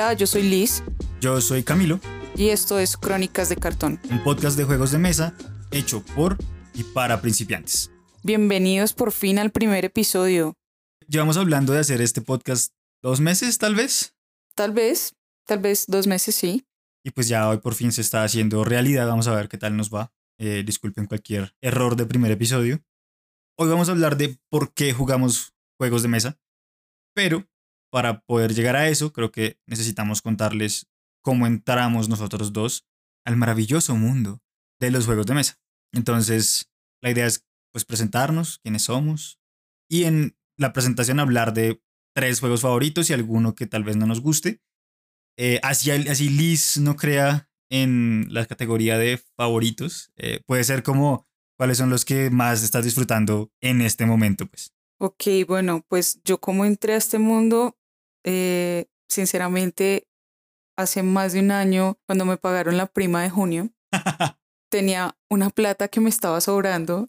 Hola, yo soy Liz Yo soy Camilo, y esto es Crónicas de Cartón. un podcast de juegos de mesa hecho por y para principiantes. Bienvenidos por fin al primer episodio. Llevamos hablando de hacer este podcast dos meses, tal vez, Tal vez, tal vez dos meses sí. y pues ya hoy por fin se está haciendo realidad. Vamos a ver qué tal nos va. Eh, disculpen cualquier error de primer episodio. Hoy vamos a hablar de por qué jugamos juegos de mesa, pero para poder llegar a eso, creo que necesitamos contarles cómo entramos nosotros dos al maravilloso mundo de los juegos de mesa. Entonces, la idea es pues presentarnos, quiénes somos, y en la presentación hablar de tres juegos favoritos y alguno que tal vez no nos guste. Eh, así, así Liz no crea en la categoría de favoritos. eh, puede ser como cuáles son los que más estás disfrutando en este momento, pues. Ok, bueno, pues yo como entré a este mundo, eh, sinceramente, hace más de un año, cuando me pagaron la prima de junio, tenía una plata que me estaba sobrando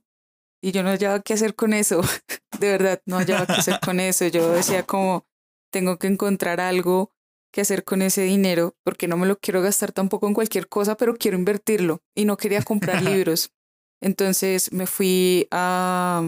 y yo no hallaba qué hacer con eso. De verdad, no hallaba qué hacer con eso. Yo decía como, tengo que encontrar algo que hacer con ese dinero porque no me lo quiero gastar tampoco en cualquier cosa, pero quiero invertirlo y no quería comprar libros. Entonces me fui a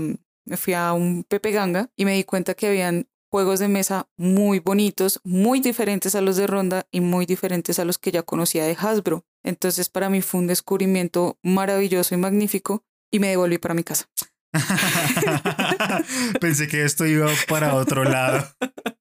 me fui a un Pepe Ganga y me di cuenta que habían juegos de mesa muy bonitos, muy diferentes a los de Ronda y muy diferentes a los que ya conocía de Hasbro. Entonces para mí fue un descubrimiento maravilloso y magnífico y me devolví para mi casa. Pensé que esto iba para otro lado.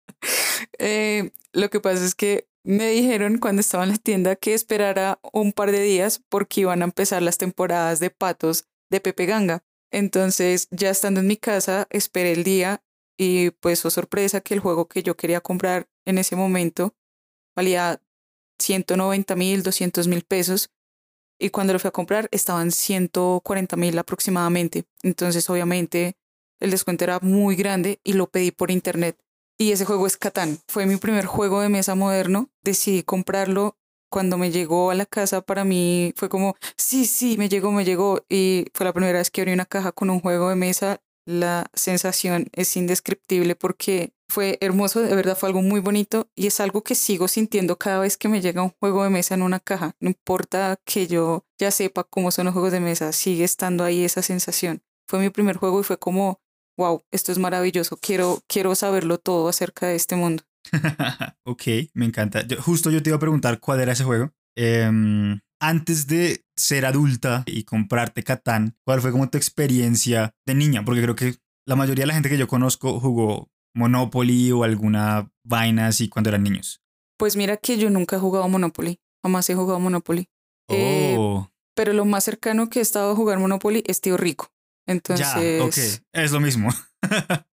Eh, lo que pasa es que me dijeron cuando estaba en la tienda que esperara un par de días porque iban a empezar las temporadas de patos de Pepe Ganga. Entonces, ya estando en mi casa, esperé el día y pues, oh sorpresa, que el juego que yo quería comprar en ese momento valía 190 mil, 200 mil pesos. Y cuando lo fui a comprar, estaban 140 mil aproximadamente. Entonces, obviamente, el descuento era muy grande y lo pedí por internet. Y ese juego es Catán. Fue mi primer juego de mesa moderno. Decidí comprarlo. Cuando me llegó a la casa, para mí fue como, sí, sí, me llegó, me llegó. Y fue la primera vez que abrí una caja con un juego de mesa. La sensación es indescriptible porque fue hermoso, de verdad fue algo muy bonito y es algo que sigo sintiendo cada vez que me llega un juego de mesa en una caja. No importa que yo ya sepa cómo son los juegos de mesa, sigue estando ahí esa sensación. Fue mi primer juego y fue como, wow, esto es maravilloso, quiero, quiero saberlo todo acerca de este mundo. ok, me encanta. Justo yo te iba a preguntar cuál era ese juego. Em, antes de ser adulta y comprarte Catán, ¿cuál fue como tu experiencia de niña? Porque creo que la mayoría de la gente que yo conozco jugó Monopoly o alguna vaina así cuando eran niños. Pues mira que yo nunca he jugado Monopoly, jamás he jugado Monopoly. Eh, Oh, Pero lo más cercano que he estado a jugar Monopoly es Tío Rico. Entonces, ya, ok. Es lo mismo.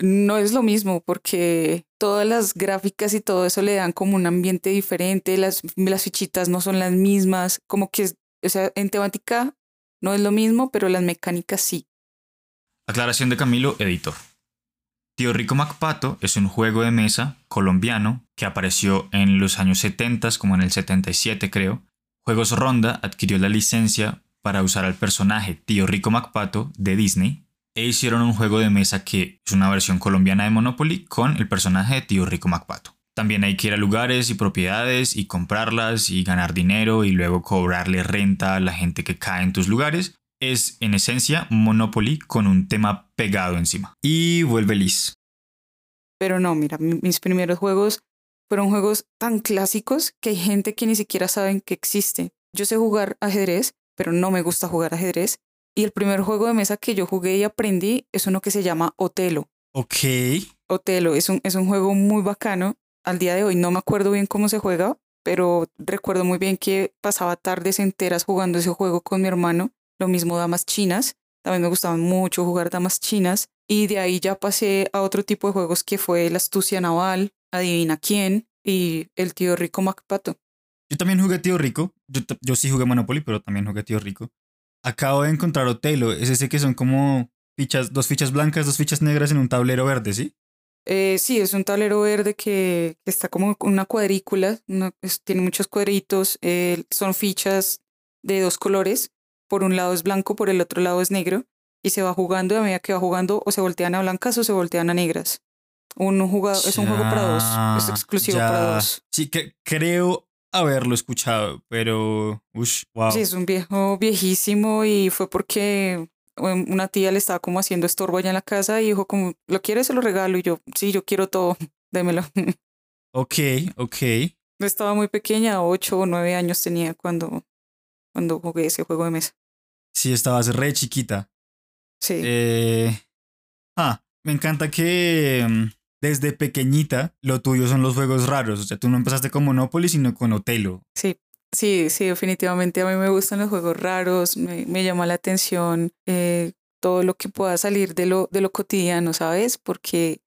no es lo mismo porque todas las gráficas y todo eso le dan como un ambiente diferente, las, las fichitas no son las mismas, como que, o sea, en temática no es lo mismo, pero las mecánicas sí. Aclaración de Camilo, editor. Tío Rico MacPato es un juego de mesa colombiano que apareció en los años 70, como en el 77 creo. Juegos Ronda adquirió la licencia para usar al personaje Tío Rico MacPato de Disney e hicieron un juego de mesa que es una versión colombiana de Monopoly con el personaje de Tío Rico MacPato. También hay que ir a lugares y propiedades y comprarlas y ganar dinero y luego cobrarle renta a la gente que cae en tus lugares es en esencia Monopoly con un tema pegado encima. Y vuelve Liz. Pero no, mira, mi- mis primeros juegos fueron juegos tan clásicos que hay gente que ni siquiera saben que existe. Yo sé jugar ajedrez, pero no me gusta jugar ajedrez. Y el primer juego de mesa que yo jugué y aprendí es uno que se llama Otelo. ok. Otelo es un, es un juego muy bacano. Al día de hoy no me acuerdo bien cómo se juega, pero recuerdo muy bien que pasaba tardes enteras jugando ese juego con mi hermano. Lo mismo damas chinas. También me gustaba mucho jugar damas chinas. Y de ahí ya pasé a otro tipo de juegos que fue la astucia naval, adivina quién y el tío rico Macpato. Yo también jugué Tío Rico. Yo, yo sí jugué Monopoly, pero también jugué Tío Rico. Acabo de encontrar Otelo. Es ese que son como fichas, dos fichas blancas, dos fichas negras en un tablero verde, ¿sí? Eh, sí, es un tablero verde que, que está como una cuadrícula, una- es- tiene muchos cuadritos, eh, son fichas de dos colores, por un lado es blanco, por el otro lado es negro, y se va jugando y a medida que va jugando o se voltean a blancas o se voltean a negras. Un jugador, es un juego para dos. Es Ya, exclusivo ya. para dos. Sí, que creo haberlo escuchado, pero. Ush, wow. Sí, es un viejo viejísimo y fue porque um, una tía le estaba como haciendo estorbo allá en la casa y dijo como, ¿lo quieres? Se lo regalo. Y yo, sí, yo quiero todo, démelo. Ok, ok. Estaba muy pequeña, ocho o nueve años tenía cuando, cuando jugué ese juego de mesa. Sí, estabas re chiquita. Sí. Eh, ah, me encanta que mm, desde pequeñita lo tuyo son los juegos raros. O sea, tú no empezaste con Monopoly, sino con Otelo. Sí, sí, sí, definitivamente a mí me gustan los juegos raros, me, me llama la atención eh, todo lo que pueda salir de lo, de lo cotidiano, ¿sabes? Porque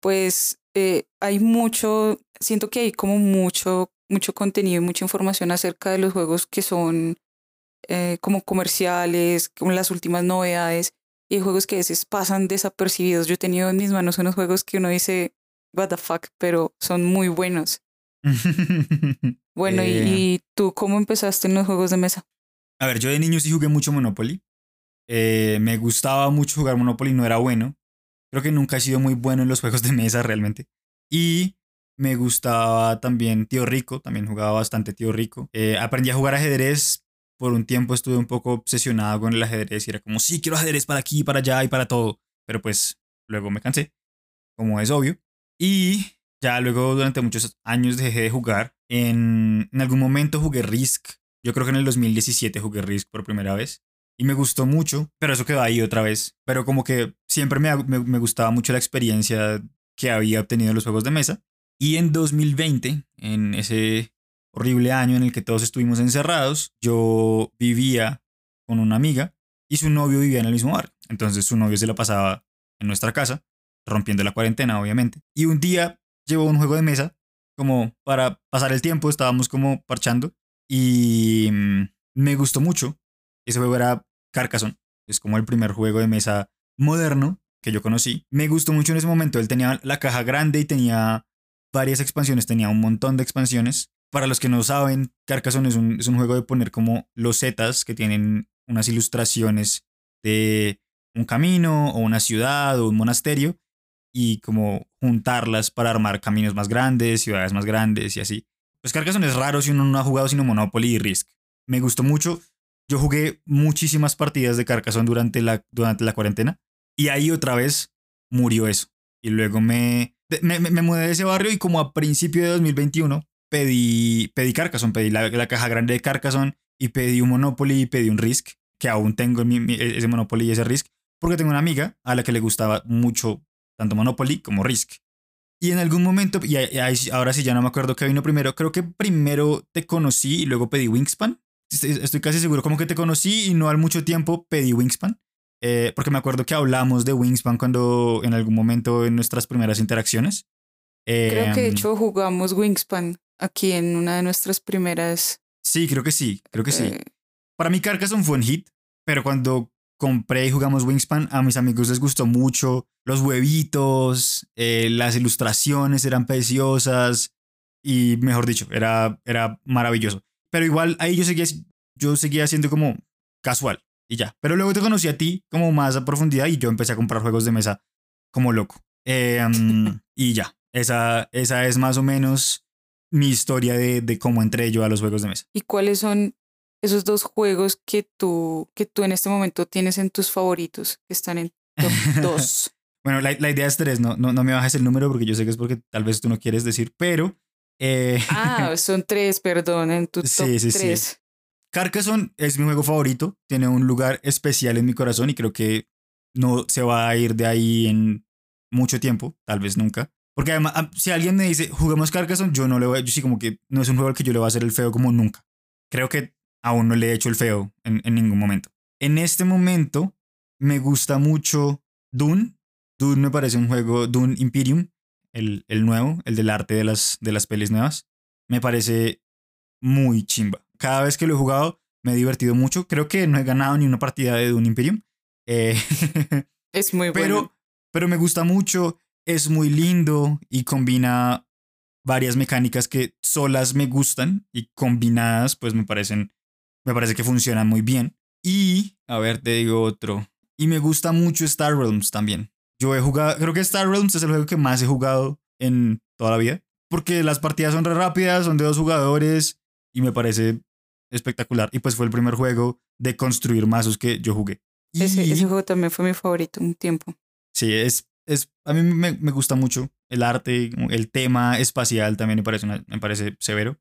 pues eh, hay mucho, siento que hay como mucho, mucho contenido y mucha información acerca de los juegos que son eh, como comerciales, como las últimas novedades, y hay juegos que a veces pasan desapercibidos. Yo he tenido en mis manos unos juegos que uno dice, what the fuck, pero son muy buenos. Bueno, y- Eh, ¿y, tú cómo empezaste en los juegos de mesa? A ver, yo de niño sí jugué mucho Monopoly. Eh, me gustaba mucho jugar Monopoly, no era bueno. Creo que nunca he sido muy bueno en los juegos de mesa realmente. Y me gustaba también Tío Rico, también jugaba bastante Tío Rico. Eh, aprendí a jugar ajedrez. Por un tiempo estuve un poco obsesionado con el ajedrez y era como, sí, quiero ajedrez para aquí, para allá y para todo. Pero pues luego me cansé, como es obvio. Y ya luego durante muchos años dejé de jugar. En, en algún momento jugué Risk. Yo creo que en el 2017 jugué Risk por primera vez. Y me gustó mucho, pero eso quedó ahí otra vez. Pero como que siempre me, me, me gustaba mucho la experiencia que había obtenido en los juegos de mesa. Y en 2020, en ese horrible año en el que todos estuvimos encerrados, yo vivía con una amiga y su novio vivía en el mismo bar. Entonces su novio se la pasaba en nuestra casa, rompiendo la cuarentena, obviamente. Y un día llevó un juego de mesa como para pasar el tiempo, estábamos como parchando y mm, me gustó mucho. Ese juego era Carcassonne, es como el primer juego de mesa moderno que yo conocí. Me gustó mucho en ese momento, él tenía la caja grande y tenía varias expansiones, tenía un montón de expansiones. Para los que no saben, Carcassonne es un, es un juego de poner como los zetas que tienen unas ilustraciones de un camino o una ciudad o un monasterio y como juntarlas para armar caminos más grandes, ciudades más grandes y así. Pues Carcassonne es raro si uno no ha jugado sino Monopoly y Risk. Me gustó mucho. Yo jugué muchísimas partidas de Carcassonne durante la, durante la cuarentena y ahí otra vez murió eso. Y luego me, me, me- me mudé de ese barrio y como a principio de 2021 pedí, pedí Carcassonne, pedí la, la caja grande de Carcassonne y pedí un Monopoly y pedí un Risk, que aún tengo en mi- mi- ese Monopoly y ese Risk, porque tengo una amiga a la que le gustaba mucho tanto Monopoly como Risk. Y en algún momento, y ahora sí ya no me acuerdo qué vino primero, creo que primero te conocí y luego pedí Wingspan. Estoy, casi seguro, como que te conocí y no al mucho tiempo pedí Wingspan. Eh, porque me acuerdo que hablamos de Wingspan cuando en algún momento en nuestras primeras interacciones. Creo que de Em, hecho jugamos Wingspan aquí en una de nuestras primeras. Sí, creo que sí, creo que sí. eh, Para mí Carcassonne fue un hit, pero cuando compré y jugamos Wingspan, a mis amigos les gustó mucho. Los huevitos, eh, las ilustraciones eran preciosas y, mejor dicho, era, era maravilloso. Pero igual ahí yo seguía, yo seguía siendo como casual y ya. Pero luego te conocí a ti como más a profundidad y yo empecé a comprar juegos de mesa como loco. Eh, mm, y ya, esa, esa es más o menos mi historia de, de cómo entré yo a los juegos de mesa. ¿Y cuáles son esos dos juegos que tú, que tú en este momento tienes en tus favoritos, que están en top 2? Bueno, la, la idea es tres, no, no, no me bajes el número porque yo sé que es porque tal vez tú no quieres decir, pero eh, Ah, son tres, perdón, en tu top Sí, sí, sí. 3. Carcassonne es mi juego favorito, tiene un lugar especial en mi corazón y creo que no se va a ir de ahí en mucho tiempo, tal vez nunca. Porque además, ah, si alguien me dice, juguemos Carcassonne, yo no le voy, yo sí como que no es un juego al que yo le voy a hacer el feo como nunca. Creo que aún no le he hecho el feo en, en ningún momento. En este momento me gusta mucho Dune. Dune me parece un juego, Dune Imperium, el, el nuevo, el del arte de las, de las pelis nuevas. Me parece muy chimba. Cada vez que lo he jugado me he divertido mucho. Creo que no he ganado ni una partida de Dune Imperium. Eh, Es muy pero, bueno. pero me gusta mucho, es muy lindo y combina varias mecánicas que solas me gustan y combinadas pues me parecen, me parece que funcionan muy bien. Y, a ver, te digo otro. Y me gusta mucho Star Realms también. Yo he jugado, creo que Star Realms es el juego que más he jugado en toda la vida. Porque las partidas son re rápidas, son de dos jugadores y me parece espectacular. Y pues fue el primer juego de construir mazos que yo jugué. Y Ese, ese juego también fue mi favorito un tiempo. sí, es, es, a mí me, me gusta mucho el arte, el tema espacial también me parece, una- me parece severo.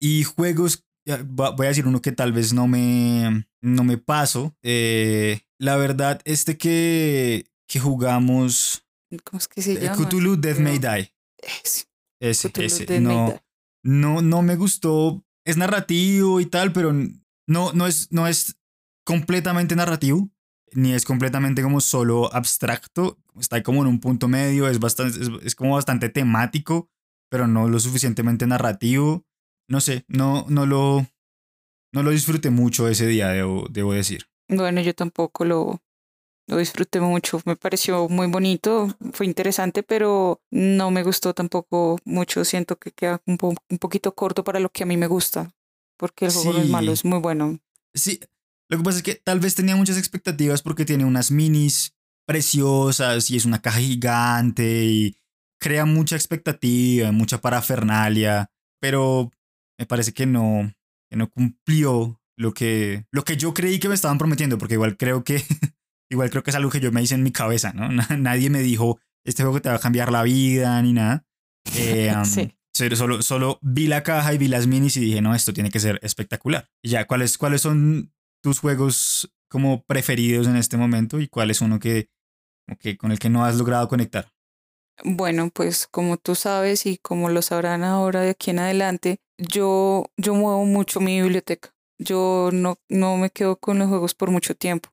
Y juegos, voy a decir uno que tal vez no me, no me paso. Eh, la verdad, este que, que jugamos, ¿Cómo es que se eh, llama? Cthulhu Death May Die. Ese, Ese, Cthulhu ese. Death no, no, no me gustó. Es narrativo y tal, pero no, no, es, no es completamente narrativo, ni es completamente como solo abstracto. Está como en un punto medio, es, bastante, es, es como bastante temático, pero no lo suficientemente narrativo. No sé, no, no, lo, no lo disfruté mucho ese día, debo, debo decir. Bueno, yo tampoco lo, lo disfruté mucho. Me pareció muy bonito, fue interesante, pero no me gustó tampoco mucho. Siento que queda un, po- un poquito corto para lo que a mí me gusta, porque el juego no es malo, es muy bueno. Sí, lo que pasa es que tal vez tenía muchas expectativas porque tiene unas minis preciosas y es una caja gigante y crea mucha expectativa, mucha parafernalia, pero me parece que no, que no cumplió lo que, lo que yo creí que me estaban prometiendo, porque igual creo que, igual creo que es algo que yo me hice en mi cabeza, ¿no? Na- Nadie me dijo, este juego te va a cambiar la vida ni nada. Eh, um, Sí. Solo, solo, solo vi la caja y vi las minis y dije, no, esto tiene que ser espectacular. Y ya, ¿cuáles, ¿cuáles son tus juegos como preferidos en este momento y cuál es uno que, que con el que no has logrado conectar? Bueno, pues como tú sabes y como lo sabrán ahora de aquí en adelante, yo, yo muevo mucho mi biblioteca. Yo no, no me quedo con los juegos por mucho tiempo.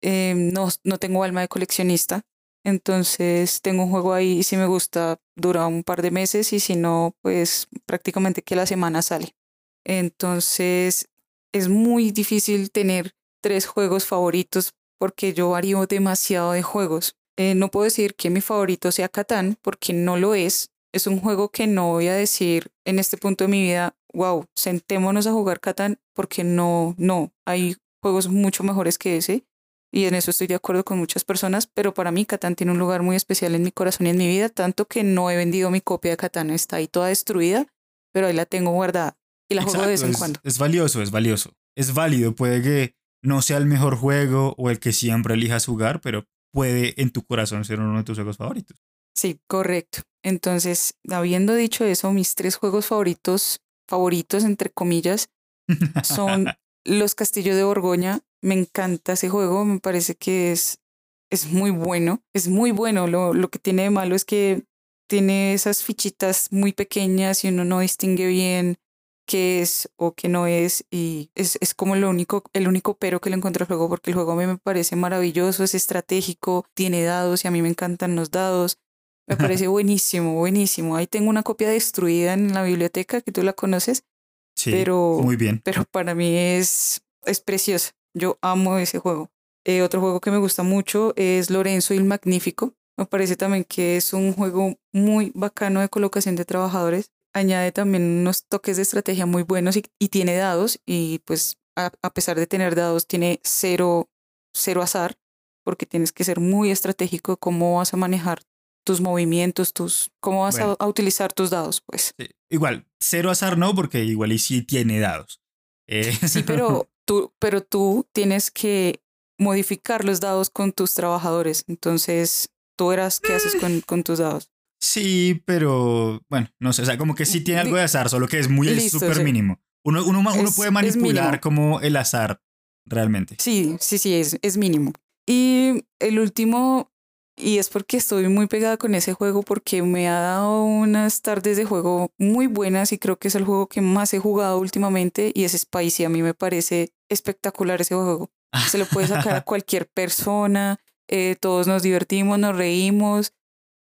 Eh, no, no tengo alma de coleccionista, entonces tengo un juego ahí y si me gusta dura un par de meses y si no, pues prácticamente que la semana sale. Entonces es muy difícil tener tres juegos favoritos porque yo varío demasiado de juegos. Eh, no puedo decir que mi favorito sea Catán porque no lo es. Es un juego que no voy a decir en este punto de mi vida, wow, sentémonos a jugar Catán porque no, no, hay juegos mucho mejores que ese y en eso estoy de acuerdo con muchas personas, pero para mí Catán tiene un lugar muy especial en mi corazón y en mi vida, tanto que no he vendido mi copia de Catán, está ahí toda destruida, pero ahí la tengo guardada y la juego de vez en es, cuando. es valioso, es valioso. Es válido, puede que no sea el mejor juego o el que siempre elijas jugar, pero puede en tu corazón ser uno de tus juegos favoritos. Sí, correcto. Entonces, habiendo dicho eso, mis tres juegos favoritos, favoritos entre comillas, son Los Castillos de Borgoña. Me encanta ese juego, me parece que es, es muy bueno, es muy bueno. Lo, lo que tiene de malo es que tiene esas fichitas muy pequeñas y uno no distingue bien qué es o qué no es y es, es como lo único, el único pero que le encuentro al juego porque el juego a mí me parece maravilloso, es estratégico, tiene dados y a mí me encantan los dados. Me parece buenísimo, buenísimo. Ahí tengo una copia destruida en la biblioteca que tú la conoces, Sí, pero, muy bien. pero para mí es, es preciosa. Yo amo ese juego. Eh, otro juego que me gusta mucho es Lorenzo y el Magnífico. Me parece también que es un juego muy bacano de colocación de trabajadores. Añade también unos toques de estrategia muy buenos y, y tiene dados. Y pues a, a pesar de tener dados, tiene cero, cero azar, porque tienes que ser muy estratégico de cómo vas a manejar tus movimientos, tus, cómo vas Bueno. a, a utilizar tus dados, pues. Sí, Igual, cero azar no, porque igual y sí tiene dados. Eh, Sí, pero tú, pero tú tienes que modificar los dados con tus trabajadores. Entonces, tú verás qué haces con, con tus dados. Sí, pero bueno, no sé, o sea, como que sí tiene algo de azar, solo que es muy súper sí. mínimo. Uno, uno, uno Es- puede manipular como el azar, realmente. Sí, sí, sí, es, es mínimo. Y el último, y es porque estoy muy pegada con ese juego, porque me ha dado unas tardes de juego muy buenas y creo que es el juego que más he jugado últimamente y es Spicy. A mí me parece espectacular ese juego. Se lo puede sacar a cualquier persona, eh, todos nos divertimos, nos reímos.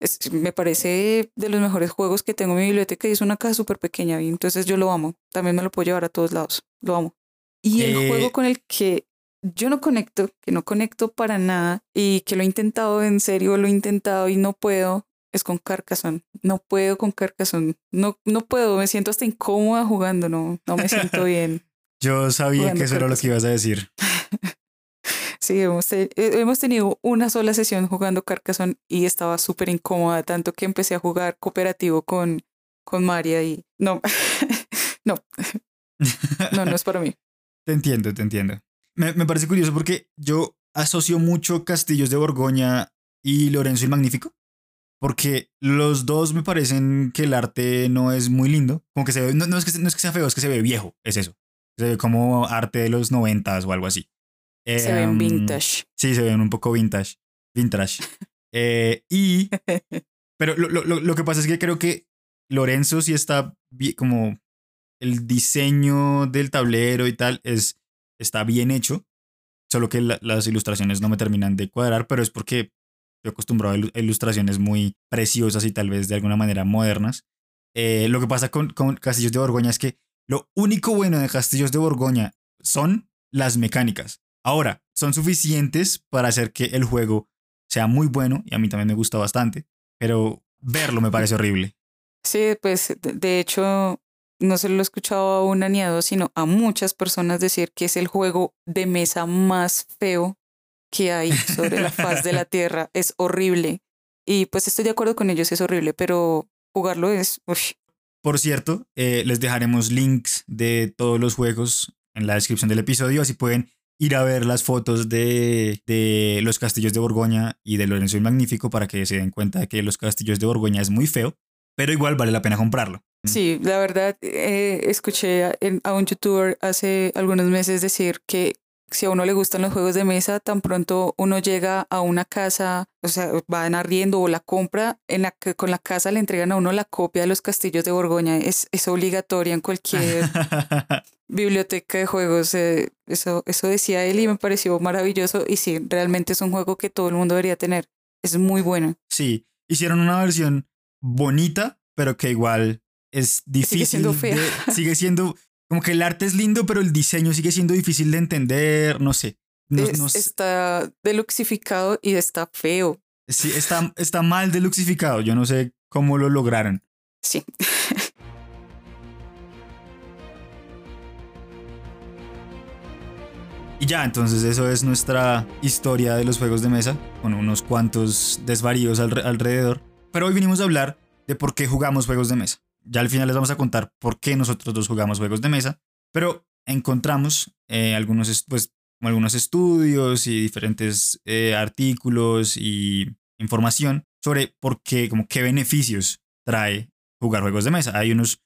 Es- me parece de los mejores juegos que tengo en mi biblioteca y es una caja súper pequeña, y entonces yo lo amo. También me lo puedo llevar a todos lados, lo amo. Y el Eh, juego con el que yo no conecto, que no conecto para nada y que lo he intentado en serio, lo he intentado y no puedo, es con Carcassonne. No puedo con Carcassonne. No, no puedo, me siento hasta incómoda jugando, no, no me siento bien. Yo sabía que eso era lo que ibas a decir. Sí, hemos, te- eh, hemos tenido una sola sesión jugando Carcassonne y estaba súper incómoda, tanto que empecé a jugar cooperativo con, con María y no, no, no, no es para mí. Te entiendo, te entiendo. Me, me parece curioso porque yo asocio mucho Castillos de Borgoña y Lorenzo el Magnífico. Porque los dos me parecen que el arte no es muy lindo. Como que se ve, no, no es que, no es que sea feo, es que se ve viejo, es eso. Se ve como arte de los noventas o algo así. Se ven Em, vintage. Sí, se ven un poco vintage. Vintage. Eh, y. Pero lo, lo- lo- que pasa es que creo que Lorenzo sí está bi- como. El diseño del tablero y tal es, está bien hecho. Solo que la- las ilustraciones no me terminan de cuadrar, pero es porque estoy acostumbrado a ilustraciones muy preciosas y tal vez de alguna manera modernas. Eh, lo que pasa con, con Castillos de Borgoña es que lo único bueno de Castillos de Borgoña son las mecánicas. Ahora, son suficientes para hacer que el juego sea muy bueno y a mí también me gusta bastante, pero verlo me parece horrible. Sí, pues de- hecho, no se lo he escuchado a una ni a dos, sino a muchas personas decir que es el juego de mesa más feo que hay sobre la faz de la Tierra. Es horrible. Y pues estoy de acuerdo con ellos, es horrible, pero jugarlo es... Por cierto, eh, les dejaremos links de todos los juegos en la descripción del episodio, así pueden ir a ver las fotos de, de los castillos de Borgoña y de Lorenzo el Magnífico para que se den cuenta de que los castillos de Borgoña es muy feo, pero igual vale la pena comprarlo. Sí, la verdad, eh, escuché a, un youtuber hace algunos meses decir que si a uno le gustan los juegos de mesa, tan pronto uno llega a una casa, o sea, van arriendo o la compra, en la que con la casa le entregan a uno la copia de los castillos de Borgoña. Es, es obligatoria en cualquier biblioteca de juegos. eh, eso, eso decía él y me pareció maravilloso. Y sí, realmente es un juego que todo el mundo debería tener. Es muy bueno. Sí, hicieron una versión bonita, pero que igual es difícil. siendo fea. de- sigue siendo como que el arte es lindo, pero el diseño sigue siendo difícil de entender, no sé. No, Es- no sé. está deluxificado y está feo. Sí, está, está mal deluxificado. Yo no sé cómo lo lograron. Sí. Y ya, entonces eso es nuestra historia de los juegos de mesa, con unos cuantos desvaríos alre- alrededor. Pero hoy vinimos a hablar de por qué jugamos juegos de mesa. Ya al final les vamos a contar por qué nosotros dos jugamos juegos de mesa, pero encontramos eh, algunos, pues, algunos estudios y diferentes eh, artículos y información sobre por qué, como qué beneficios trae jugar juegos de mesa. Hay unos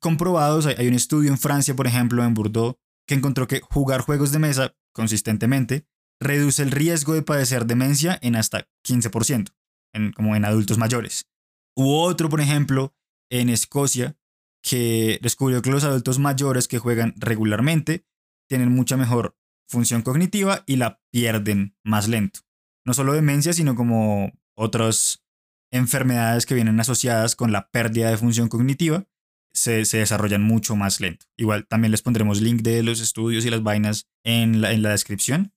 comprobados, hay, un estudio en Francia, por ejemplo, en Bordeaux, que encontró que jugar juegos de mesa consistentemente reduce el riesgo de padecer demencia en hasta 15%, en, como en adultos mayores. Hubo otro, por ejemplo, en Escocia, que descubrió que los adultos mayores que juegan regularmente tienen mucha mejor función cognitiva y la pierden más lento. No solo demencia, sino como otras enfermedades que vienen asociadas con la pérdida de función cognitiva se, desarrollan mucho más lento. Igual también les pondremos link de los estudios y las vainas en la, en la descripción.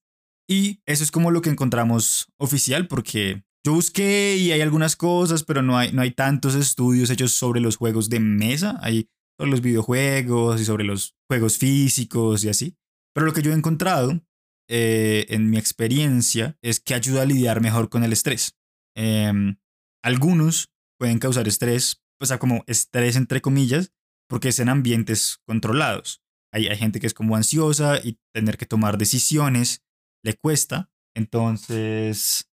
Y eso es como lo que encontramos oficial, porque yo busqué y hay algunas cosas, pero no hay, no hay tantos estudios hechos sobre los juegos de mesa. Hay sobre los videojuegos y sobre los juegos físicos y así. Pero lo que yo he encontrado eh, en mi experiencia es que ayuda a lidiar mejor con el estrés. Em, algunos pueden causar estrés, o sea, como estrés entre comillas, porque es en ambientes controlados. Hay, hay gente que es como ansiosa y tener que tomar decisiones le cuesta. Entonces,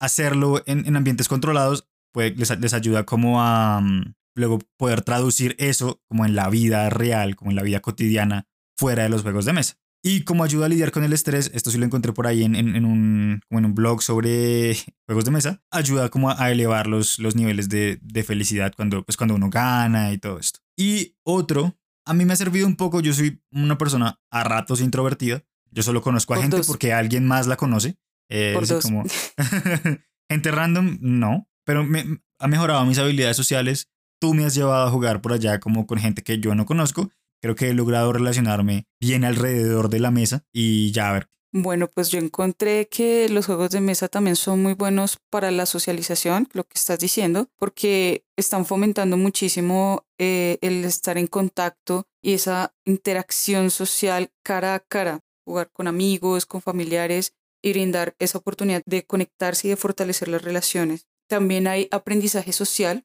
hacerlo en, en ambientes controlados les, les ayuda como a mm, luego poder traducir eso como en la vida real, como en la vida cotidiana, fuera de los juegos de mesa. Y como ayuda a lidiar con el estrés, esto sí lo encontré por ahí en, en- en un, como en un blog sobre juegos de mesa, ayuda como a elevar los, los niveles de, de felicidad cuando, pues cuando uno gana y todo esto. Y otro, a mí me ha servido un poco, yo soy una persona a ratos introvertida, yo solo conozco a gente porque alguien más la conoce. Eh, Por así dos. como gente random, no, pero me, ha mejorado mis habilidades sociales. Tú me has llevado a jugar por allá como con gente que yo no conozco. Creo que he logrado relacionarme bien alrededor de la mesa y ya a ver. Bueno, pues yo encontré que los juegos de mesa también son muy buenos para la socialización, lo que estás diciendo, porque están fomentando muchísimo eh, el estar en contacto y esa interacción social cara a cara, jugar con amigos, con familiares. Y brindar esa oportunidad de conectarse y de fortalecer las relaciones. También hay aprendizaje social,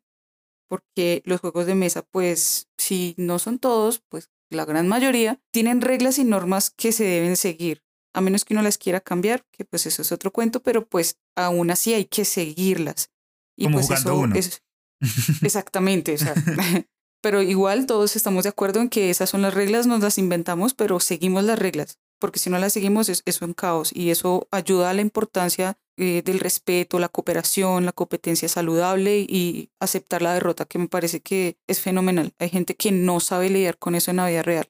porque los juegos de mesa, pues si no son todos, pues la gran mayoría, tienen reglas y normas que se deben seguir, a menos que uno las quiera cambiar, que pues eso es otro cuento, pero pues aún así hay que seguirlas. Y Como pues jugando uno. Es, exactamente, o sea, pero igual todos estamos de acuerdo en que esas son las reglas, nos las inventamos, pero seguimos las reglas, porque si no las seguimos es, eso en caos y eso ayuda a la importancia eh, del respeto, la cooperación, la competencia saludable y aceptar la derrota, que me parece que es fenomenal. Hay gente que no sabe lidiar con eso en la vida real.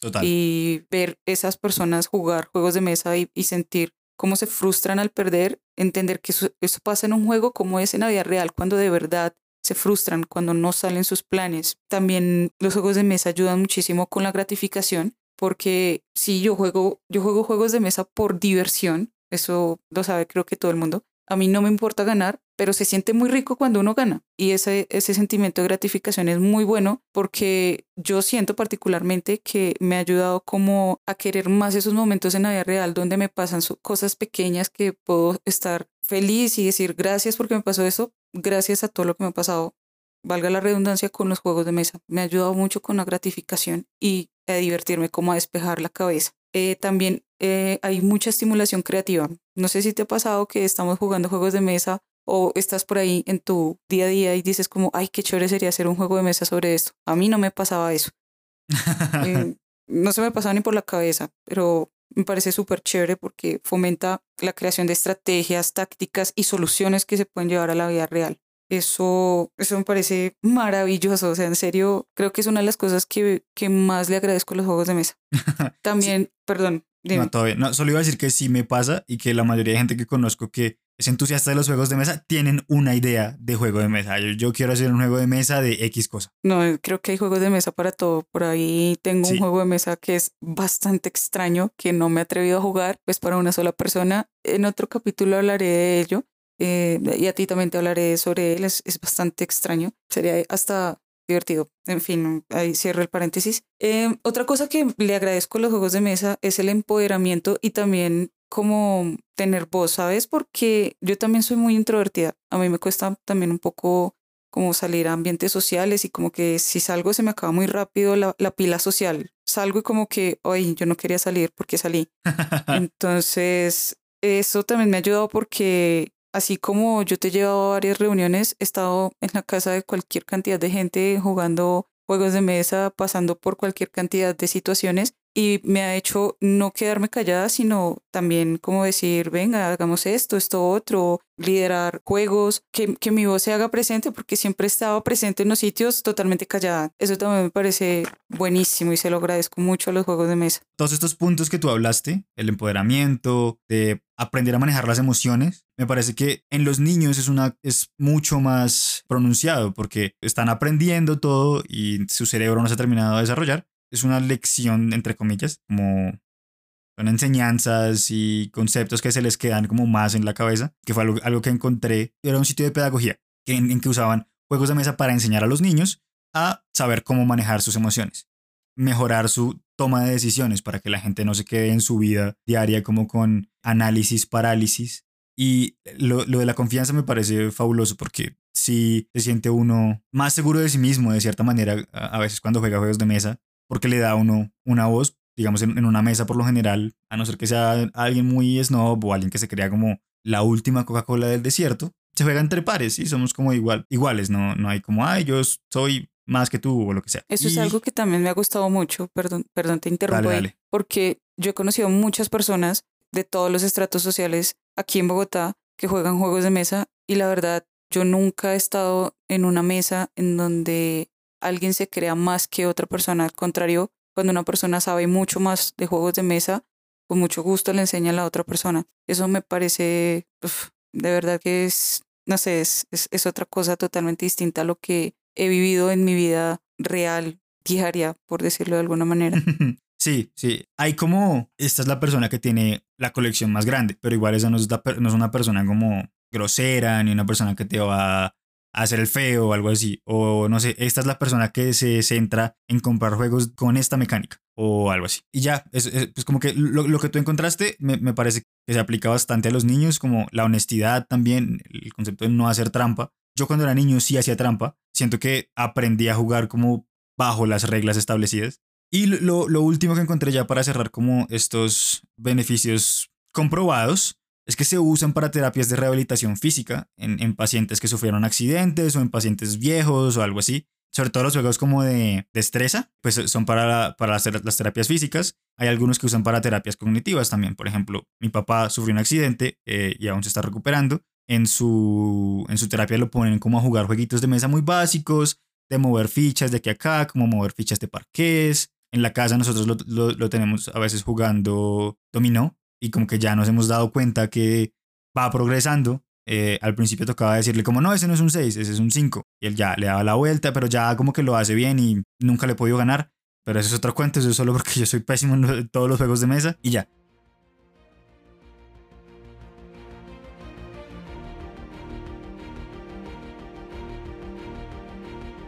Total. Y ver esas personas jugar juegos de mesa y, sentir cómo se frustran al perder, entender que eso, eso, pasa en un juego como es en la vida real, cuando de verdad se frustran cuando no salen sus planes. También los juegos de mesa ayudan muchísimo con la gratificación, porque si yo juego, yo juego juegos de mesa por diversión, eso lo sabe creo que todo el mundo. A mí no me importa ganar, pero se siente muy rico cuando uno gana. Y ese, ese sentimiento de gratificación es muy bueno porque yo siento particularmente que me ha ayudado como a querer más esos momentos en la vida real donde me pasan cosas pequeñas que puedo estar feliz y decir gracias porque me pasó eso, gracias a todo lo que me ha pasado, valga la redundancia, con los juegos de mesa. Me ha ayudado mucho con la gratificación y a divertirme, como a despejar la cabeza. Eh, también eh, hay mucha estimulación creativa. No sé si te ha pasado que estamos jugando juegos de mesa o estás por ahí en tu día a día y dices como, ay, qué chévere sería hacer un juego de mesa sobre esto. A mí no me pasaba eso. Eh, no se me pasaba ni por la cabeza, pero me parece súper chévere porque fomenta la creación de estrategias, tácticas y soluciones que se pueden llevar a la vida real. Eso, eso me parece maravilloso. O sea, en serio, creo que es una de las cosas que, que más le agradezco a los juegos de mesa. También, perdón. No, todavía. No, solo iba a decir que sí me pasa y que la mayoría de gente que conozco que es entusiasta de los juegos de mesa tienen una idea de juego de mesa. Yo, quiero hacer un juego de mesa de X cosa. No, creo que hay juegos de mesa para todo. Por ahí tengo un juego de mesa que es bastante extraño, que no me he atrevido a jugar, pues para una sola persona. En otro capítulo hablaré de ello. Eh, y a ti también te hablaré sobre él, es, es, bastante extraño, sería hasta divertido. En fin, ahí cierro el paréntesis. Eh, otra cosa que le agradezco a los juegos de mesa es el empoderamiento y también como tener voz, ¿sabes? Porque yo también soy muy introvertida. A mí me cuesta también un poco como salir a ambientes sociales y como que si salgo se me acaba muy rápido la, la pila social. Salgo y como que, ay, yo no quería salir porque salí. Entonces, eso también me ha ayudado porque Así como yo te he llevado a varias reuniones, he estado en la casa de cualquier cantidad de gente jugando juegos de mesa, pasando por cualquier cantidad de situaciones y me ha hecho no quedarme callada, sino también como decir, venga, hagamos esto, esto, otro, liderar juegos, que, que mi voz se haga presente, porque siempre he estado presente en los sitios totalmente callada. Eso también me parece buenísimo y se lo agradezco mucho a los juegos de mesa. Todos estos puntos que tú hablaste, el empoderamiento, de aprender a manejar las emociones, me parece que en los niños es, una, es mucho más pronunciado porque están aprendiendo todo y su cerebro no se ha terminado de desarrollar es una lección, entre comillas, como son enseñanzas y conceptos que se les quedan como más en la cabeza, que fue algo, que encontré, era un sitio de pedagogía en, que usaban juegos de mesa para enseñar a los niños a saber cómo manejar sus emociones, mejorar su toma de decisiones para que la gente no se quede en su vida diaria como con análisis, parálisis. Y lo, lo de la confianza me parece fabuloso porque si se siente uno más seguro de sí mismo de cierta manera a veces cuando juega juegos de mesa porque le da a uno una voz, digamos, en, una mesa por lo general, a no ser que sea alguien muy snob o alguien que se crea como la última Coca-Cola del desierto, se juega entre pares y somos como igual, iguales, no, no hay como, ay, yo soy más que tú o lo que sea. Eso es algo que también me ha gustado mucho, perdón, perdón, te interrumpo porque yo he conocido muchas personas de todos los estratos sociales aquí en Bogotá que juegan juegos de mesa y la verdad, yo nunca he estado en una mesa en donde alguien se crea más que otra persona. Al contrario, cuando una persona sabe mucho más de juegos de mesa, con mucho gusto le enseña a la otra persona. Eso me parece, de verdad que es, no sé, es, es, otra cosa totalmente distinta a lo que he vivido en mi vida real, diaria, por decirlo de alguna manera. Sí, sí. Hay como, esta es la persona que tiene la colección más grande, pero igual esa no es, no es una persona como grosera, ni una persona que te va hacer el feo o algo así. O no sé, esta es la persona que se centra en comprar juegos con esta mecánica. o algo así. Y ya, es, es- pues como que lo, lo que tú encontraste me, me parece que se aplica bastante a los niños, como la honestidad también, el concepto de no hacer trampa. Yo cuando era niño sí hacía trampa, siento que aprendí a jugar como bajo las reglas establecidas. Y lo, lo último que encontré ya para cerrar como estos beneficios comprobados es que se usan para terapias de rehabilitación física en, en pacientes que sufrieron accidentes o en pacientes viejos o algo así. Sobre todo los juegos como de destreza, pues son para, la- para las, las terapias físicas. Hay algunos que usan para terapias cognitivas también. Por ejemplo, mi papá sufrió un accidente eh, y aún se está recuperando. En su, en su terapia lo ponen como a jugar jueguitos de mesa muy básicos, de mover fichas de aquí a acá, como mover fichas de parqués. En la casa nosotros lo, lo- lo tenemos a veces jugando dominó y como que ya nos hemos dado cuenta que va progresando. Eh, al principio tocaba decirle como, no, ese no es un 6, ese es un 5. Y él ya le daba la vuelta, pero ya como que lo hace bien y nunca le he podido ganar. Pero eso es otro cuento, eso es solo porque yo soy pésimo en todos los juegos de mesa y ya.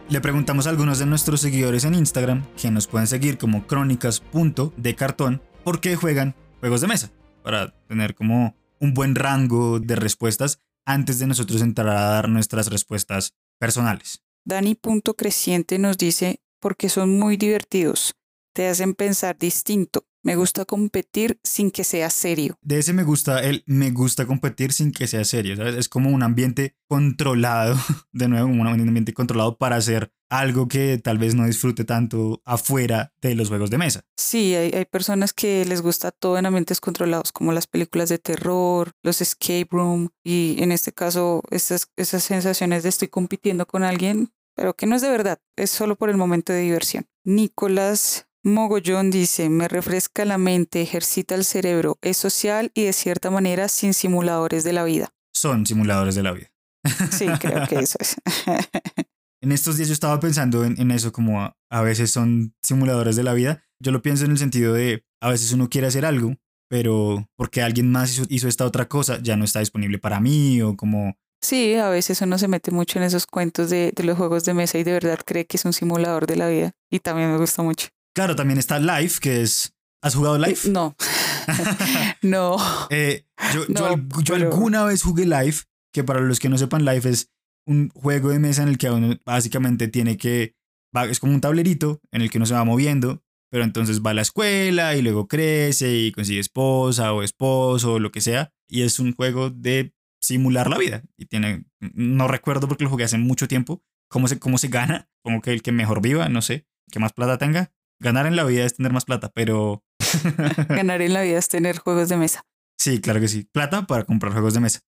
Le preguntamos a algunos de nuestros seguidores en Instagram, que nos pueden seguir como crónicas.decartón, por qué juegan juegos de mesa, para tener como un buen rango de respuestas antes de nosotros entrar a dar nuestras respuestas personales. Dani Punto Creciente nos dice, porque son muy divertidos, te hacen pensar distinto. Me gusta competir sin que sea serio. De ese me gusta el me gusta competir sin que sea serio, ¿sabes? Es como un ambiente controlado, de nuevo, un ambiente controlado para hacer algo que tal vez no disfrute tanto afuera de los juegos de mesa. Sí, hay, hay personas que les gusta todo en ambientes controlados, como las películas de terror, los escape room, y en este caso, esas, esas sensaciones de estoy compitiendo con alguien, pero que no es de verdad, es solo por el momento de diversión. Nicolás Mogollón dice, me refresca la mente, ejercita el cerebro, es social y de cierta manera sin simuladores de la vida. Son simuladores de la vida. Sí, creo que eso es. En estos días yo estaba pensando en, en eso, como a, a veces son simuladores de la vida. Yo lo pienso en el sentido de a veces uno quiere hacer algo, pero porque alguien más hizo, hizo esta otra cosa, ya no está disponible para mí o como... Sí, a veces uno se mete mucho en esos cuentos de, de los juegos de mesa y de verdad cree que es un simulador de la vida. Y también me gusta mucho. Claro, también está Life, que es... ¿Has jugado Life? No. no. Eh, yo, yo No, al- yo pero- alguna vez jugué Life, que para los que no sepan, Life es un juego de mesa en el que uno básicamente tiene que... es como un tablerito en el que uno se va moviendo, pero entonces va a la escuela y luego crece y consigue esposa o esposo o lo que sea. Y es un juego de simular la vida. Y tiene... No recuerdo porque lo jugué hace mucho tiempo. Cómo se, cómo se gana. Como que el que mejor viva, no sé. Que más plata tenga. Ganar en la vida es tener más plata, pero... Ganar en la vida es tener juegos de mesa. sí, claro que sí. Plata para comprar juegos de mesa.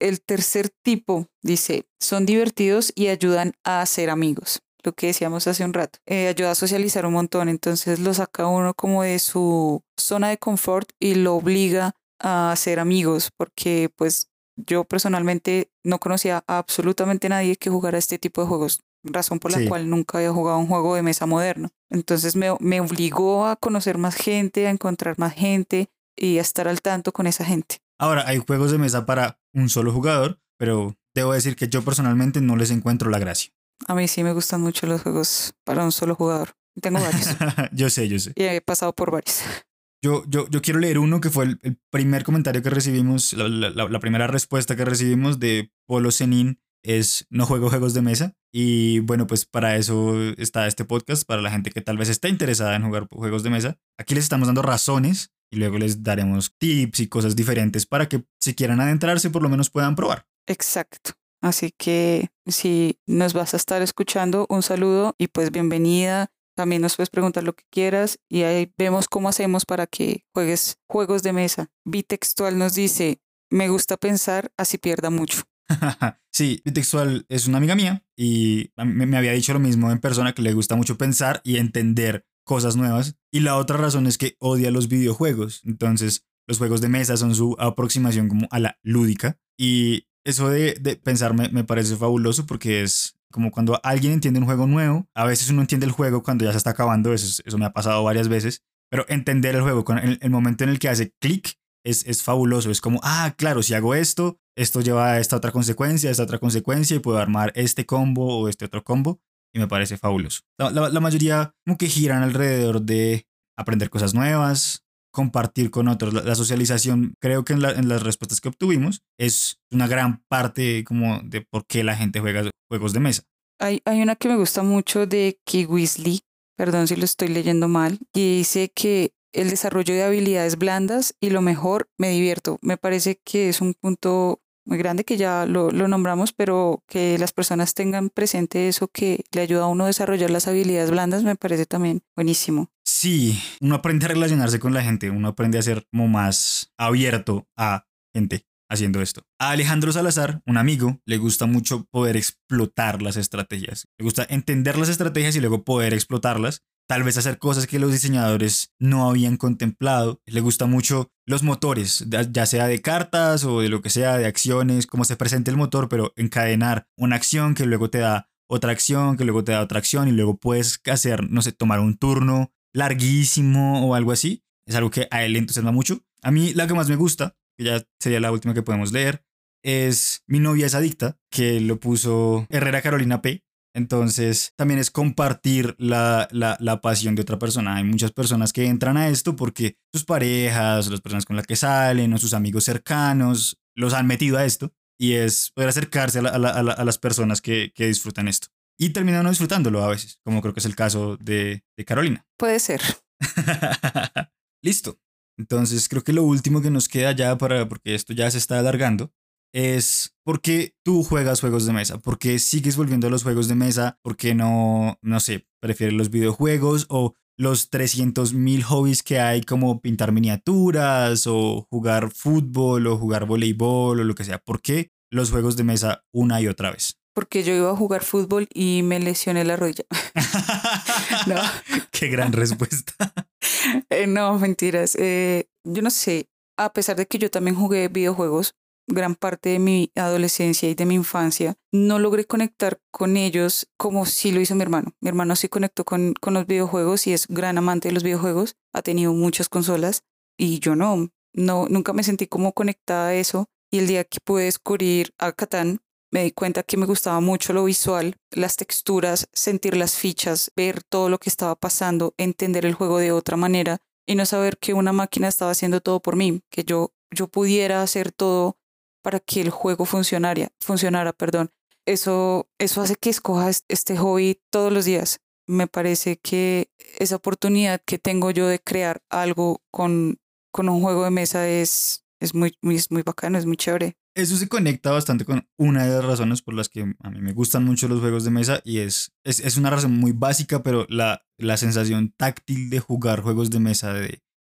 El tercer tipo dice, son divertidos y ayudan a hacer amigos. Lo que decíamos hace un rato. Eh, ayuda a socializar un montón. Entonces lo saca uno como de su zona de confort y lo obliga a hacer amigos. Porque pues yo personalmente no conocía a absolutamente nadie que jugara este tipo de juegos. Razón por la Sí. cual nunca había jugado un juego de mesa moderno. Entonces me, me obligó a conocer más gente, a encontrar más gente y a estar al tanto con esa gente. Ahora, hay juegos de mesa para un solo jugador, pero debo decir que yo personalmente no les encuentro la gracia. A mí sí me gustan mucho los juegos para un solo jugador. Tengo varios yo sé, yo sé. y he pasado por varios. Yo, yo, yo quiero leer uno que fue el, el primer comentario que recibimos, la, la- la- la primera respuesta que recibimos de Polo Zenin es no juego juegos de mesa. Y bueno, pues para eso está este podcast, para la gente que tal vez esté interesada en jugar juegos de mesa. Aquí les estamos dando razones y luego les daremos tips y cosas diferentes para que si quieran adentrarse por lo menos puedan probar. Exacto. Así que si nos vas a estar escuchando, un saludo y pues bienvenida. También nos puedes preguntar lo que quieras y ahí vemos cómo hacemos para que juegues juegos de mesa. Bitextual nos dice, me gusta pensar, así pierda mucho. sí, Bitextual es una amiga mía y mí me había dicho lo mismo en persona que le gusta mucho pensar y entender cosas nuevas. Y la otra razón es que odia los videojuegos. Entonces, los juegos de mesa son su aproximación como a la lúdica. Y eso de, de pensar me, me parece fabuloso porque es como cuando alguien entiende un juego nuevo. A veces uno entiende el juego cuando ya se está acabando. Eso, es- eso me ha pasado varias veces. Pero entender el juego, con el, el momento en el que hace clic, es, es fabuloso. Es como, ah, claro, si hago esto, esto lleva a esta otra consecuencia, a esta otra consecuencia y puedo armar este combo o este otro combo. Y me parece fabuloso. La, la- la mayoría como que giran alrededor de aprender cosas nuevas, compartir con otros. La, la socialización, creo que en, en las respuestas que obtuvimos, es una gran parte como de por qué la gente juega juegos de mesa. Hay, hay una que me gusta mucho de Key Weasley, perdón si lo estoy leyendo mal, y dice que el desarrollo de habilidades blandas y lo mejor, me divierto. Me parece que es un punto muy grande que ya lo, nombramos, pero que las personas tengan presente eso que le ayuda a uno a desarrollar las habilidades blandas me parece también buenísimo. Sí, uno aprende a relacionarse con la gente, uno aprende a ser como más abierto a gente haciendo esto. A Alejandro Salazar, un amigo, le gusta mucho poder explotar las estrategias. Le gusta entender las estrategias y luego poder explotarlas. Tal vez hacer cosas que los diseñadores no habían contemplado. Le gusta mucho los motores, ya sea de cartas o de lo que sea, de acciones, cómo se presenta el motor, pero encadenar una acción que luego te da otra acción, que luego te da otra acción y luego puedes hacer, no sé, tomar un turno larguísimo o algo así. Es algo que a él le entusiasma mucho. A mí la que más me gusta, que ya sería la última que podemos leer, es Mi novia es adicta, que lo puso Herrera Carolina P. Entonces, también es compartir la, la, la pasión de otra persona. Hay muchas personas que entran a esto porque sus parejas, las personas con las que salen o sus amigos cercanos los han metido a esto y es poder acercarse a, la- a la- a la- a las personas que, que disfrutan esto. Y terminan no disfrutándolo a veces, como creo que es el caso de, de Carolina. Puede ser. Listo. Entonces creo que lo último que nos queda ya para, porque esto ya se está alargando, es por qué tú juegas juegos de mesa, por qué sigues volviendo a los juegos de mesa, por qué no, no sé, prefieres los videojuegos o los 300.000 hobbies que hay como pintar miniaturas o jugar fútbol o jugar voleibol o lo que sea. ¿Por qué los juegos de mesa una y otra vez? Porque yo iba a jugar fútbol y me lesioné la rodilla. No. Qué gran respuesta. Eh, no, mentiras. Eh, yo no sé, a pesar de que yo también jugué videojuegos, gran parte de mi adolescencia y de mi infancia, no logré conectar con ellos como sí lo hizo mi hermano. Mi hermano sí conectó con, con los videojuegos y es gran amante de los videojuegos, ha tenido muchas consolas y yo no, no, nunca me sentí como conectada a eso. Y el día que pude descubrir a me di cuenta que me gustaba mucho lo visual, las texturas, sentir las fichas, ver todo lo que estaba pasando, entender el juego de otra manera y no saber que una máquina estaba haciendo todo por mí, que yo, yo pudiera hacer todo para que el juego funcionara, funcionara, perdón. Eso, eso hace que escoja es- este hobby todos los días. Me parece que esa oportunidad que tengo yo de crear algo con, con un juego de mesa es, es, muy, es muy bacano, es muy chévere. Eso se conecta bastante con una de las razones por las que a mí me gustan mucho los juegos de mesa y es, es, es una razón muy básica, pero la, la sensación táctil de jugar juegos de mesa,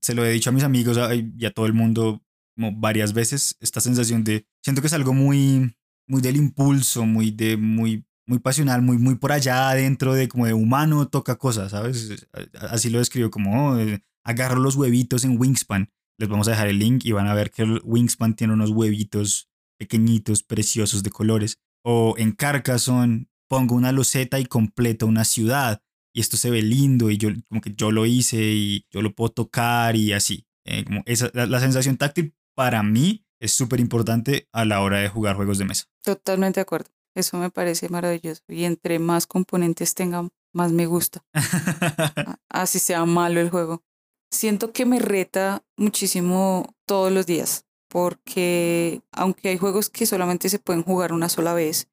se lo he dicho a mis amigos y a todo el mundo como varias veces, esta sensación de, siento que es algo muy, muy del impulso, muy de, muy, muy pasional, muy, muy por allá adentro de como de humano toca cosas, ¿sabes? Así lo describo como, oh, agarro los huevitos en Wingspan. Les vamos a dejar el link y van a ver que el Wingspan tiene unos huevitos pequeñitos, preciosos de colores. O en Carcassonne pongo una loseta y completo una ciudad. Y esto se ve lindo y yo como que yo lo hice y yo lo puedo tocar y así. Eh, como esa, la, la sensación táctil para mí es súper importante a la hora de jugar juegos de mesa. Totalmente de acuerdo. Eso me parece maravilloso. Y entre más componentes tenga, más me gusta. Así sea malo el juego. Siento que me reta muchísimo todos los días. Porque aunque hay juegos que solamente se pueden jugar una sola vez,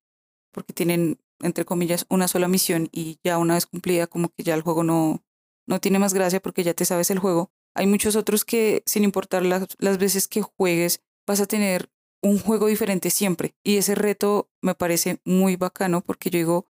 porque tienen, entre comillas, una sola misión y ya una vez cumplida, como que ya el juego no, no tiene más gracia porque ya te sabes el juego. Hay muchos otros que, sin importar las, las veces que juegues, vas a tener un juego diferente siempre. Y ese reto me parece muy bacano porque yo digo,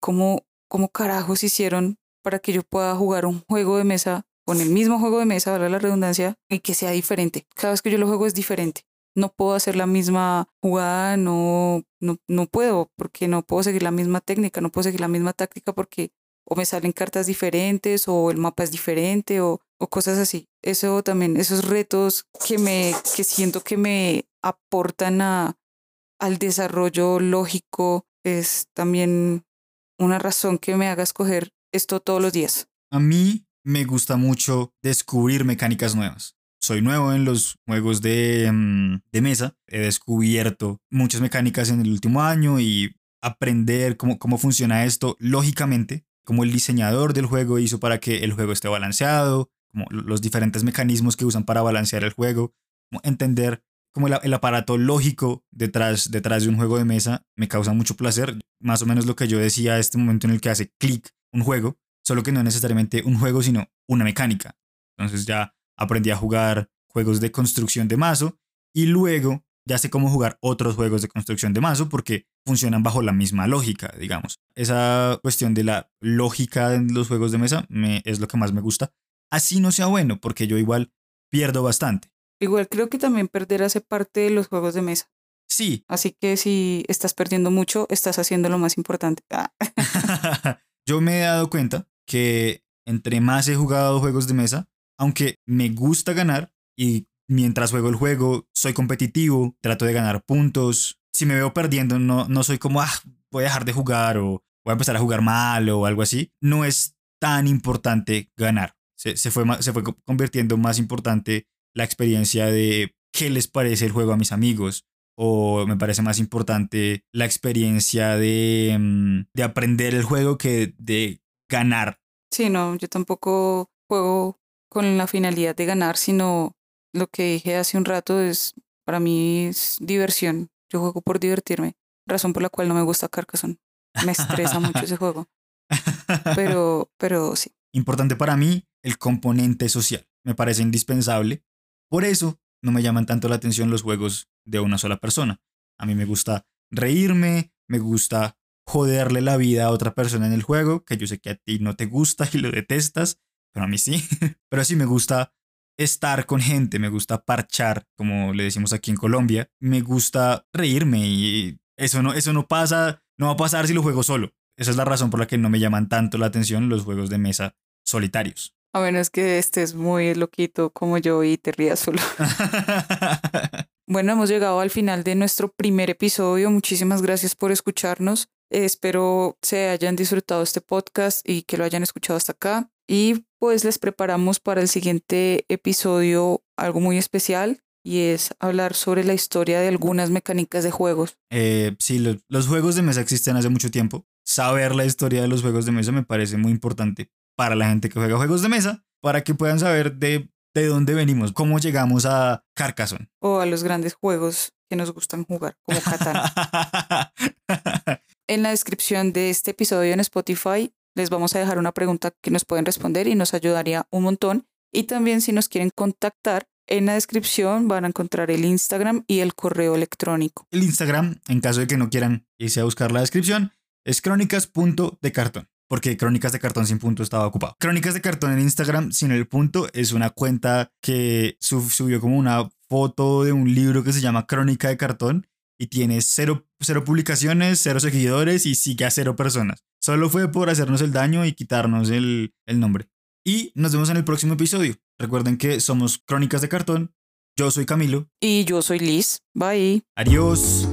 ¿cómo, cómo carajos hicieron para que yo pueda jugar un juego de mesa con el mismo juego de mesa, vale la redundancia, y que sea diferente? Cada vez que yo lo juego es diferente. No puedo hacer la misma jugada, no, no, no puedo, porque no puedo seguir la misma técnica, no puedo seguir la misma táctica porque o me salen cartas diferentes o el mapa es diferente o, o cosas así. Eso también, esos retos que me, que siento que me aportan a, al desarrollo lógico es también una razón que me haga escoger esto todos los días. A mí me gusta mucho descubrir mecánicas nuevas. Soy nuevo en los juegos de, mm, de mesa. He descubierto muchas mecánicas en el último año y aprender cómo, cómo funciona esto lógicamente, cómo el diseñador del juego hizo para que el juego esté balanceado, como los diferentes mecanismos que usan para balancear el juego, como entender como el, el, aparato lógico detrás, detrás de un juego de mesa me causa mucho placer. Más o menos lo que yo decía este momento en el que hace clic un juego, solo que no necesariamente un juego, sino una mecánica. Entonces ya aprendí a jugar juegos de construcción de mazo y luego ya sé cómo jugar otros juegos de construcción de mazo porque funcionan bajo la misma lógica, digamos. Esa cuestión de la lógica en los juegos de mesa me, es lo que más me gusta. Así no sea bueno, porque yo igual pierdo bastante. Igual creo que también perder hace parte de los juegos de mesa. Sí. Así que si estás perdiendo mucho, estás haciendo lo más importante. Ah. yo me he dado cuenta que entre más he jugado juegos de mesa, aunque me gusta ganar y mientras juego el juego soy competitivo, trato de ganar puntos. Si me veo perdiendo, no, no soy como, ah, voy a dejar de jugar o voy a empezar a jugar mal o algo así. No es tan importante ganar. Se, se, fue, se fue convirtiendo más importante la experiencia de qué les parece el juego a mis amigos. O me parece más importante la experiencia de, mm, de aprender el juego que de ganar. Sí, no, yo tampoco juego con la finalidad de ganar, sino lo que dije hace un rato es, para mí es diversión. Yo juego por divertirme, razón por la cual no me gusta Carcassonne. Me estresa mucho ese juego. Pero, pero sí. Importante para mí el componente social. Me parece indispensable por eso no me llaman tanto la atención los juegos de una sola persona. A mí me gusta reírme, me gusta joderle la vida a otra persona en el juego, que yo sé que a ti no te gusta y lo detestas, pero a mí sí. pero sí me gusta estar con gente, me gusta parchar, como le decimos aquí en Colombia, me gusta reírme y eso no, eso no pasa, no va a pasar si lo juego solo. Esa es la razón por la que no me llaman tanto la atención los juegos de mesa solitarios. A menos que estés muy loquito como yo y te rías solo. bueno, hemos llegado al final de nuestro primer episodio. Muchísimas gracias por escucharnos. espero se hayan disfrutado este podcast y que lo hayan escuchado hasta acá. Y pues les preparamos para el siguiente episodio algo muy especial y es hablar sobre la historia de algunas mecánicas de juegos. Eh, sí, los, los juegos de mesa existen hace mucho tiempo. Saber la historia de los juegos de mesa me parece muy importante para la gente que juega juegos de mesa, para que puedan saber de, de dónde venimos, cómo llegamos a Carcassonne. O a los grandes juegos que nos gustan jugar, como Catán. en la descripción de este episodio en Spotify les vamos a dejar una pregunta que nos pueden responder y nos ayudaría un montón. Y también si nos quieren contactar, en la descripción van a encontrar el Instagram y el correo electrónico. El Instagram, en caso de que no quieran irse a buscar la descripción, es crónicas.decartón porque Crónicas de Cartón sin punto estaba ocupado. Crónicas de Cartón en Instagram sin el punto es una cuenta que subió como una foto de un libro que se llama Crónica de Cartón y tiene cero, cero publicaciones, cero seguidores y sigue a cero personas. Solo fue por hacernos el daño y quitarnos el, el nombre. Y nos vemos en el próximo episodio. Recuerden que somos Crónicas de Cartón. Yo soy Camilo. Y yo soy Liz. Bye. Adiós.